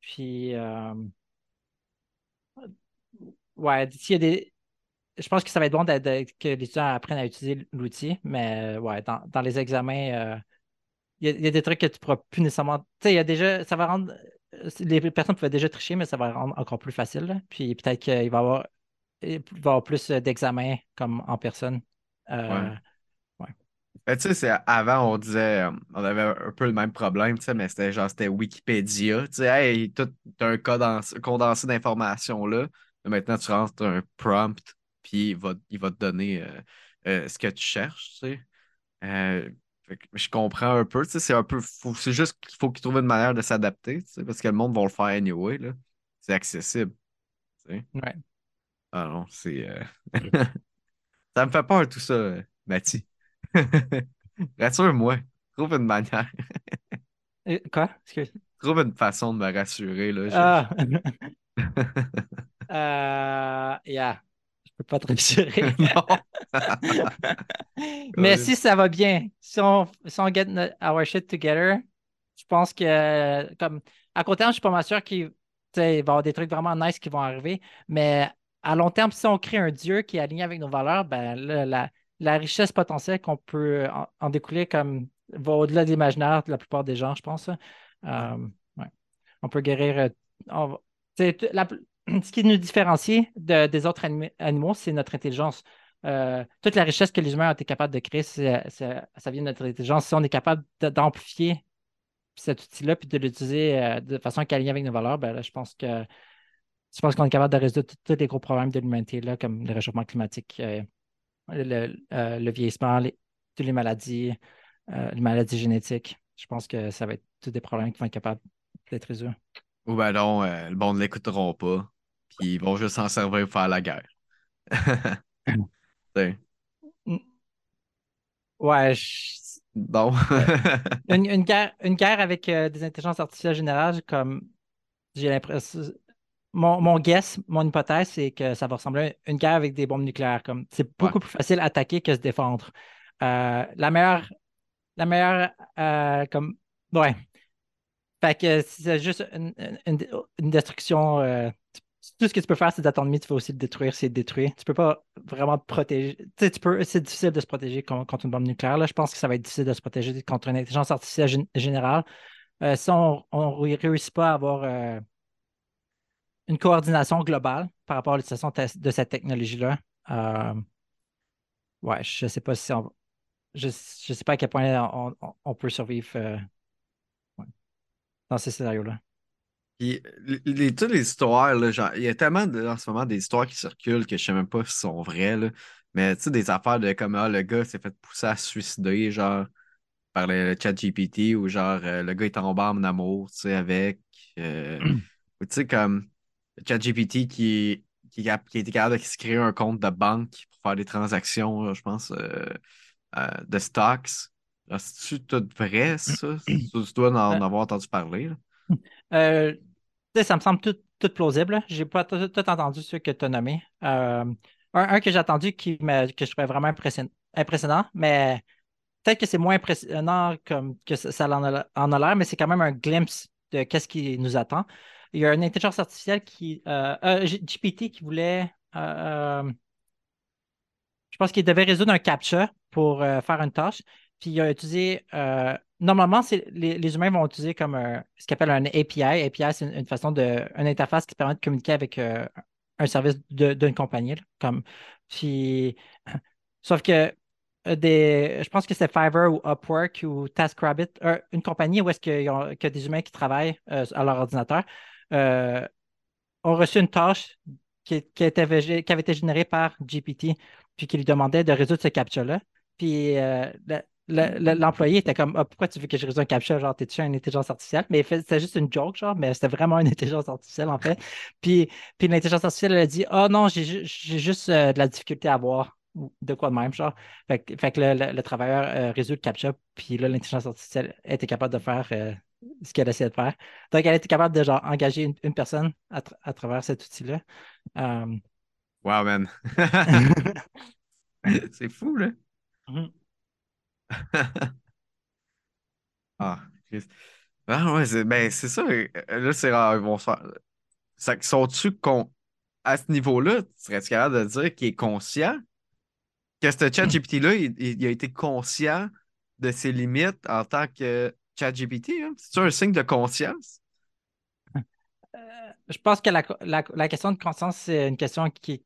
Puis, euh, ouais, s'il y a des. Je pense que ça va être bon que les étudiants apprennent à utiliser l'outil, mais ouais, dans, les examens, euh, il y, a, des trucs que tu ne pourras plus nécessairement. Tu sais, il y a déjà. Ça va rendre. Les personnes pouvaient déjà tricher, mais ça va rendre encore plus facile. Puis peut-être qu'il va y avoir, plus d'examens comme en personne. Euh, ouais. Ben, tu sais, c'est- avant, on disait, on avait un peu le même problème, tu sais, mais c'était genre, c'était Wikipédia. Tu sais, hey, tout- un condensé, condensé d'informations là. Maintenant, tu rentres un prompt, puis il va, il va te donner euh, euh, ce que tu cherches, tu sais. Euh, fait que je comprends un peu, tu sais, c'est un peu fou. C'est juste qu'il faut qu'ils trouvent une manière de s'adapter, tu sais, parce que le monde va le faire anyway, là. C'est accessible, tu sais. Ouais. Ah non, c'est... [LAUGHS] Ça me fait peur tout ça, Mathis. [LAUGHS] Rassure-moi. Trouve une manière. Euh, Quoi? Excuse. Trouve une façon de me rassurer, là. Je- Ah! [LAUGHS] Euh, yeah. Je peux pas te rassurer. [LAUGHS] Mais si ça va bien, si on, si on get our shit together, je pense que comme à court terme, je suis pas mal sûr qu'il va y avoir des trucs vraiment nice qui vont arriver. Mais à long terme, si on crée un Dieu qui est aligné avec nos valeurs, ben là, la, la richesse potentielle qu'on peut en, en découler comme va au-delà de l'imaginaire de la plupart des gens, je pense. Euh. On peut guérir. euh, [CLEARS THROAT] ce qui nous différencie de- des autres animaux, c'est notre intelligence. Euh, toute la richesse que les humains ont été capables de créer, ça vient de notre intelligence. Si on est capable d'amplifier cet outil-là puis de l'utiliser euh, de façon alignée avec nos valeurs, ben je pense que je pense qu'on est capable de résoudre tous les gros problèmes de l'humanité, comme le réchauffement climatique, euh, le, euh, le vieillissement, les- toutes les maladies, euh, les maladies génétiques. Je pense que ça va être tous des problèmes qui vont être capables d'être résolus. Ou ben non, euh, le monde ne l'écouteront pas. Puis ils vont juste s'en servir pour faire la guerre. [LAUGHS] Ouais, je- Non. [LAUGHS] une, une guerre, une guerre avec euh, des intelligences artificielles générales, comme j'ai l'impression. Mon, mon guess, mon hypothèse, c'est que ça va ressembler à une guerre avec des bombes nucléaires. Comme c'est beaucoup plus facile à attaquer que se défendre. Euh, la meilleure, la meilleure, euh, comme, ouais. Fait que c'est juste une, une- une destruction. euh, tout ce que tu peux faire, c'est d'attendre, mais tu peux aussi le détruire, c'est détruire. Tu peux pas vraiment te protéger. Tu sais, tu peux, c'est difficile de se protéger con- contre une bombe nucléaire. Là. Je pense que ça va être difficile de se protéger contre une intelligence artificielle gén- générale. Si on ne réussit pas à avoir une coordination globale par rapport à l'utilisation de cette technologie-là, euh, ouais, je sais pas si on, je, je sais pas à quel point on, on- on peut survivre euh, ouais, dans ces scénarios-là. Puis, les, les- toutes les histoires, là, genre, il y a tellement de- en ce moment des histoires qui circulent que je sais même pas si elles sont vraies. là. Mais tu sais, des affaires de comme ah, le gars s'est fait pousser à se suicider, genre, par le, chat GPT, ou genre euh, le gars est tombé en amour, tu sais, avec. [CLEARS THROAT] ou tu sais, comme le chat GPT qui, qui, a, qui a été capable de se créer un compte de banque pour faire des transactions, je pense, euh, euh, de stocks. C'est-tu tout vrai, ça? [CLEARS THROAT] Tu, tu dois en, en avoir entendu parler. Euh, ça me semble tout, tout plausible. Je n'ai pas tout, tout entendu ce que tu as nommé. Euh, un, un que j'ai entendu qui me, que je trouvais vraiment impression- impressionnant, mais peut-être que c'est moins impressionnant comme que ça, ça en a, en a l'air, mais c'est quand même un glimpse de qu'est-ce qui nous attend. Il y a une intelligence artificielle qui, euh, euh, GPT qui voulait, euh, je pense qu'il devait résoudre un captcha pour faire une tâche. Puis il a utilisé, normalement, les, les humains vont utiliser comme un- ce qu'on appelle un API. API, c'est une, façon de, une interface qui permet de communiquer avec un service d'une compagnie. comme, puis, sauf que des, je pense que c'est Fiverr ou Upwork ou TaskRabbit, une compagnie où est-ce qu'il y, a des humains qui travaillent à leur ordinateur, euh, ont reçu une tâche qui, avait été générée par GPT, puis qui lui demandait de résoudre ce captcha-là. Puis euh, le- le- le- l'employé était comme Ah, Pourquoi tu veux que je résolve un captcha? Genre, t'es-tu une intelligence artificielle? Mais c'était juste une joke, genre, mais c'était vraiment une [LAUGHS] intelligence artificielle, en fait. Puis, puis l'intelligence artificielle, elle a dit Ah non, j'ai ju- j'ai juste euh, de la difficulté à voir. De quoi de même, genre. Fait, que- le, le- le travailleur euh, résout le captcha, puis là, l'intelligence artificielle était capable de faire ce qu'elle essayait de faire. Donc, elle était capable de genre, engager une, une personne à, tra- à travers cet outil-là. Euh, Wow, man. [LAUGHS] C'est fou, là. mhm. [LAUGHS] Ah, Christ. Ah, ouais, c'est ben, c'est ça. euh, Là, c'est rare, ils vont se faire. Ça, sont-tu con... à ce niveau-là, serais-tu capable de dire qu'il est conscient que ce ChatGPT-là, il, il- il a été conscient de ses limites en tant que ChatGPT? Hein? C'est-tu un signe de conscience? Euh, je pense que la, la- la question de conscience, c'est une question qui,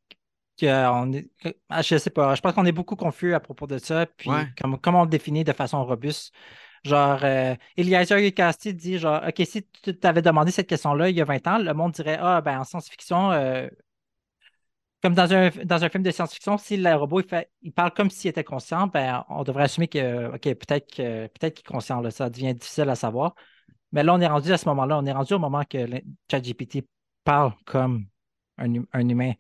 que on est, que- ah, je sais pas, je pense qu'on est beaucoup confus à propos de ça, Ouais. puis comme, comment on le définit de façon robuste. Genre, euh, Eliezer Yudkowsky dit, genre, OK, si tu t'avais demandé cette question-là il y a 20 ans, le monde dirait, ah, ben, en science-fiction, euh, comme dans un, dans un film de science-fiction, si le robot, il, parle comme s'il était conscient, ben, on devrait assumer que, OK, peut-être que, peut-être qu'il est conscient, là, ça devient difficile à savoir. Mais là, on est rendu à ce moment-là, on est rendu au moment que ChatGPT parle comme un, un humain.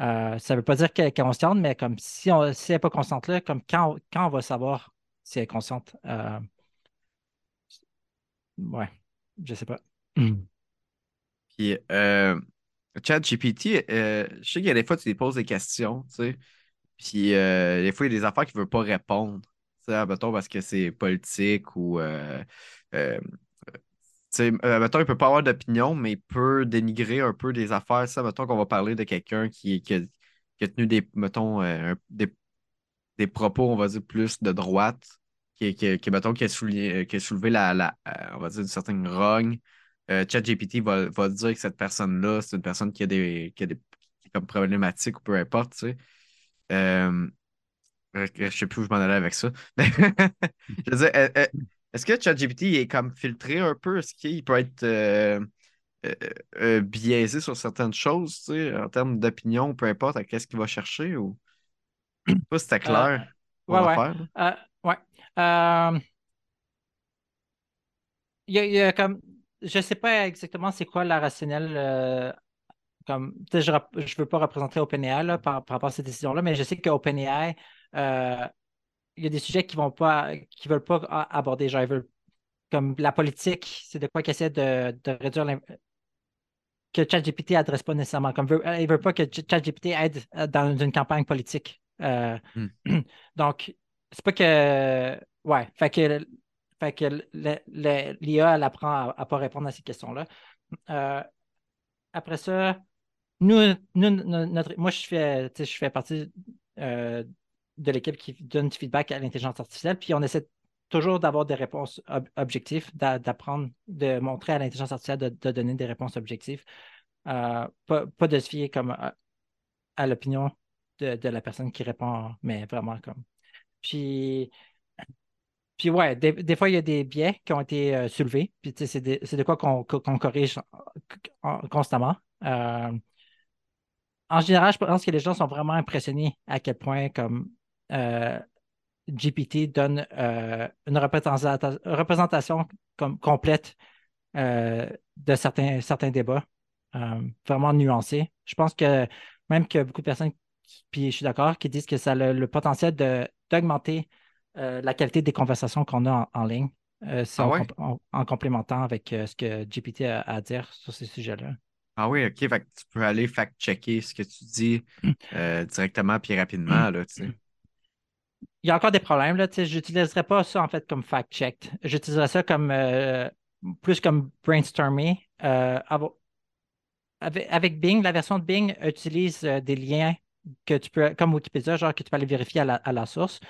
Euh, ça ne veut pas dire qu'elle est consciente, mais comme si, on, elle n'est pas consciente là, comme quand, quand on va savoir si elle est consciente. Euh, ouais, je sais pas. Puis, euh, ChatGPT, euh, je sais qu'il y a des fois, tu lui poses des questions, tu sais. Puis, euh, des fois, il y a des affaires qu'il ne veut pas répondre. Tu sais, mettons, parce que c'est politique ou. Euh, euh, tu sais, mettons, il peut pas avoir d'opinion, mais il peut dénigrer un peu des affaires. Ça, mettons qu'on va parler de quelqu'un qui, a, qui a tenu des, mettons, des, des propos, on va dire, plus de droite, qui, qui, mettons, qui a soulevé, qui a soulevé la, on va dire, une certaine rogne. Euh, ChatGPT va, va dire que cette personne-là, c'est une personne qui a des, qui a des qui est comme problématique ou peu importe, tu sais. Euh, je sais plus où je m'en allais avec ça. [LAUGHS] Je veux dire, euh, euh, est-ce que ChatGPT est comme filtré un peu? Est-ce qu'il peut être euh, euh, euh, biaisé sur certaines choses, tu sais, en termes d'opinion, peu importe à qu'est-ce qu'il va chercher ou [CLEARS THROAT] pas si c'était clair ouais, ouais. il y a, il y a comme, je sais pas exactement c'est quoi la rationnelle. euh, comme, je ne veux pas représenter OpenAI là, par, par rapport à cette décision-là, mais je sais que OpenAI, euh, il y a des sujets qui vont pas, qui veulent pas aborder. Genre, ils veulent- comme la politique, c'est de quoi qu'ils essaient de, de réduire que ChatGPT adresse pas nécessairement. Comme veut, euh, veut pas que Ch- ChatGPT aide euh, dans une campagne politique. Euh, Hmm. [CLEARS THROAT] donc, c'est pas que. Ouais, fait que, fait que l'IA, elle apprend à, à pas répondre à ces questions-là. Euh, après ça, nous, nous, no- notre, moi, je fais, je fais partie euh, de l'équipe qui donne du feedback à l'intelligence artificielle, puis on essaie toujours d'avoir des réponses ob- objectives, d'a- d'apprendre, de montrer à l'intelligence artificielle de, de donner des réponses objectives, Euh, pas, pas de se fier comme à, à l'opinion de, de la personne qui répond, mais vraiment comme. Puis, puis ouais, des, des fois, il y a des biais qui ont été euh, soulevés, puis c'est c'est de quoi qu'on corrige en- en- constamment. Euh, en général, je pense que les gens sont vraiment impressionnés à quel point comme euh, GPT donne une représenta- représentation comme complète de certains, certains débats, vraiment nuancés. Je pense que même que beaucoup de personnes, puis je suis d'accord, qui disent que ça a le, le potentiel de, d'augmenter euh, la qualité des conversations qu'on a en, en ligne, euh, si Ah on ouais? comp- en, en complémentant avec euh, ce que GPT a à dire sur ces sujets-là. Ah oui, ok. Fait que tu peux aller fact-checker ce que tu dis euh, directement puis rapidement, là, tu sais. Il y a encore des problèmes, là, tu sais, j'utiliserais pas ça en fait comme fact-check. J'utiliserais ça comme plus comme brainstorming. Avec, avec Bing, la version de Bing utilise des liens que tu peux, comme Wikipédia, genre que tu peux aller vérifier à la, à la source.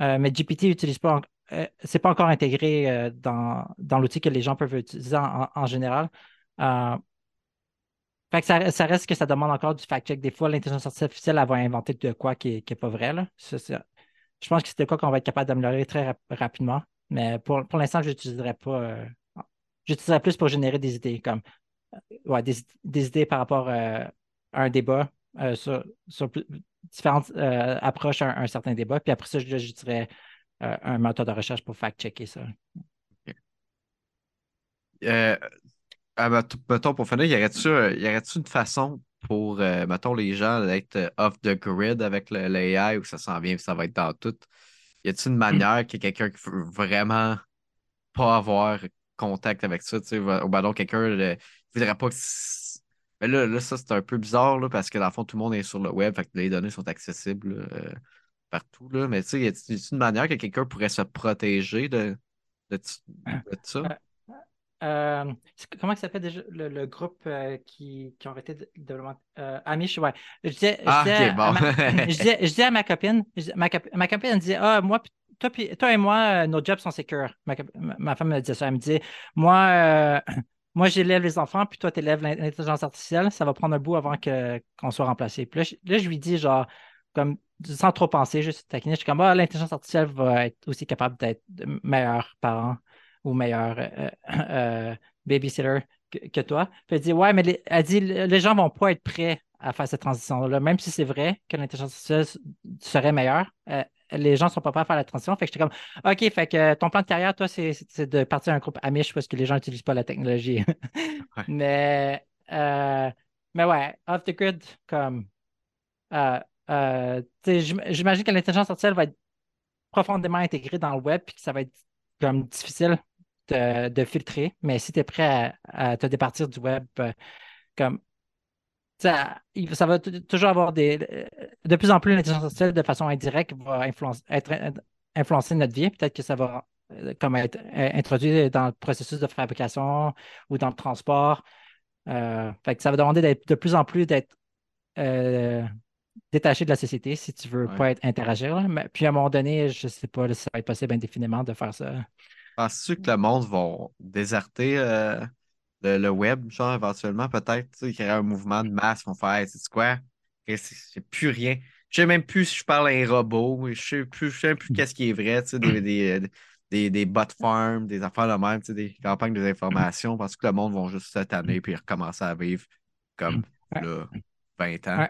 Euh, mais GPT n'utilise pas, euh, c'est pas encore intégré euh, dans, dans l'outil que les gens peuvent utiliser en, général. Ça, reste que ça demande encore du fact-check. Des fois, l'intelligence artificielle, elle va inventer de quoi qui n'est pas vrai. Là. Je pense que c'est de quoi qu'on va être capable d'améliorer très rap- rapidement. Mais pour, pour l'instant, je n'utiliserai pas. euh, j'utiliserai plus pour générer des idées, comme ouais, des, idées par rapport à un débat sur, sur différentes euh, approches à un, un certain débat. Puis après ça, je- j'utiliserai euh, un moteur de recherche pour fact-checker ça. Euh, mettons, pour finir, y aurait-tu y aurait-tu une façon pour, mettons, les gens d'être off the grid avec l'AI ou ça s'en vient, ça va être dans tout? Y a-t-il une manière que quelqu'un qui veut vraiment pas avoir contact avec ça, tu sais, ou ben quelqu'un qui voudrait pas que. Mais là, là, ça, c'est un peu bizarre, là, parce que dans le fond, tout le monde est sur le web, fait que les données sont accessibles euh, partout, là. Mais tu sais, y a-t-il une manière que quelqu'un pourrait se protéger de. de, [COUGHS] ça? Euh, comment ça s'appelle déjà le, groupe qui, qui ont arrêté de? Amish, ouais. Je disais, ah, bon. [LAUGHS] je, disais, à ma copine, ma, ma, copine elle disait Ah, moi, toi, toi, et moi, nos jobs sont sécures. Ma, ma, femme me disait ça. Elle me disait Moi, moi, j'élève les enfants, puis toi, tu élèves l'intelligence artificielle. Ça va prendre un bout avant que, qu'on soit remplacé. Puis là, je, lui dis, genre, comme, sans trop penser, juste taquiner, je suis comme, ah, l'intelligence artificielle va être aussi capable d'être meilleur parent ou meilleur euh, euh, euh, babysitter que, toi. Puis elle dit, ouais, mais elle dit, les gens vont pas être prêts à faire cette transition-là. Même si c'est vrai que l'intelligence artificielle serait meilleure, les gens ne sont pas prêts à faire la transition. Fait que j'étais comme, OK, fait que ton plan de carrière, toi, c'est de partir un groupe Amish parce que les gens n'utilisent pas la technologie. [LAUGHS] mais, euh, mais ouais, off the grid, comme, euh, euh, j'imagine que l'intelligence artificielle va être profondément intégrée dans le web et que ça va être comme difficile de, filtrer. Mais si tu es prêt à, te départir du web, comme ça, ça va toujours avoir des. De plus en plus, l'intelligence artificielle, de façon indirecte, va influencer, être, influencer notre vie. Peut-être que ça va euh, comme être euh, introduit dans le processus de fabrication ou dans le transport. Euh, fait que ça va demander de plus en plus d'être détaché de la société si tu veux pas être interagir. Mais, puis à un moment donné, je ne sais pas si ça va être possible indéfiniment de faire ça. Penses-tu que le monde va déserter le, web, genre, éventuellement, peut-être, qu'il y aurait un mouvement de masse, vont faire, c'est quoi? C'est plus rien. Je sais même plus si je parle à un robot, je sais plus, je sais plus qu'est-ce qui est vrai, tu sais, des, des, des, des bot farms, des affaires de même, tu sais, des campagnes de désinformation, parce que le monde va juste cette année puis recommencer à vivre comme là, 20 ans.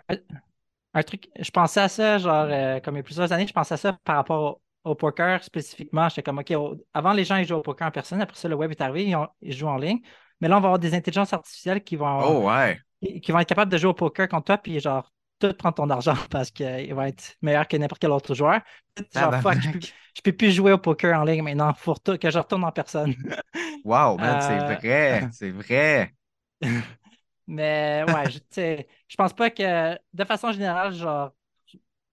Un, truc, je pensais à ça, genre, euh, comme il y a plusieurs années, je pensais à ça par rapport au, poker spécifiquement. J'étais comme, OK, avant les gens, ils jouaient au poker en personne, après ça, le web est arrivé, ils, ils jouent en ligne. Mais là, on va avoir des intelligences artificielles qui vont, oh, ouais. qui, vont être capables de jouer au poker contre toi, puis genre, tout prendre ton argent [LAUGHS] parce qu'il va être meilleur que n'importe quel autre joueur. Genre, fuck, je peux, peux plus jouer au poker en ligne maintenant, [LAUGHS] faut que je retourne en personne. [LAUGHS] wow, man, c'est euh, vrai, c'est vrai. Mais ouais, je, je pense pas que, de façon générale, genre,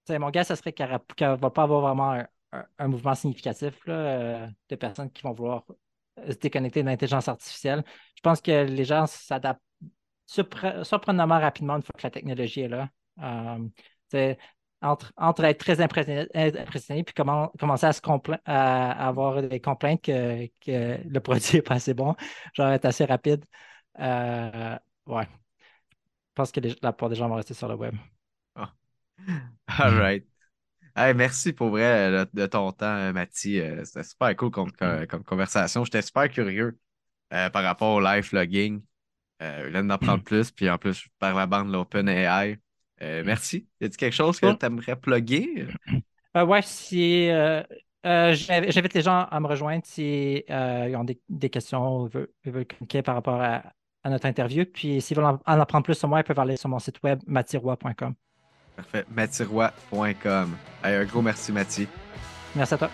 mon gars, ça serait qu'il ne va pas avoir vraiment un, mouvement significatif là, euh, de personnes qui vont vouloir se déconnecter de l'intelligence artificielle. Je pense que les gens s'adaptent surprenamment rapidement une fois que la technologie est là. Euh, entre, être très impressionné, et puis commencer à, se à avoir des complaintes que, le produit n'est pas assez bon, genre être assez rapide. Euh, ouais. Je pense que la plupart des gens vont rester sur le web. Oh. [LAUGHS] All right merci pour vrai de, ton temps, Mathis. Euh, c'était super cool comme, conversation. J'étais super curieux euh, par rapport au live logging. Euh, je d'en apprendre plus, puis en plus, par la bande l'OpenAI. Euh, merci. Y a-t-il quelque chose que tu aimerais plugger? ouais, si. J'invite les gens à me rejoindre s'ils ont des, questions ou veulent, veulent communiquer par rapport à, notre interview. Puis s'ils veulent en, apprendre plus sur moi, ils peuvent aller sur mon site web mathirois.com. Parfait. Mathirois.com. un gros merci, Mathieu. Merci à toi.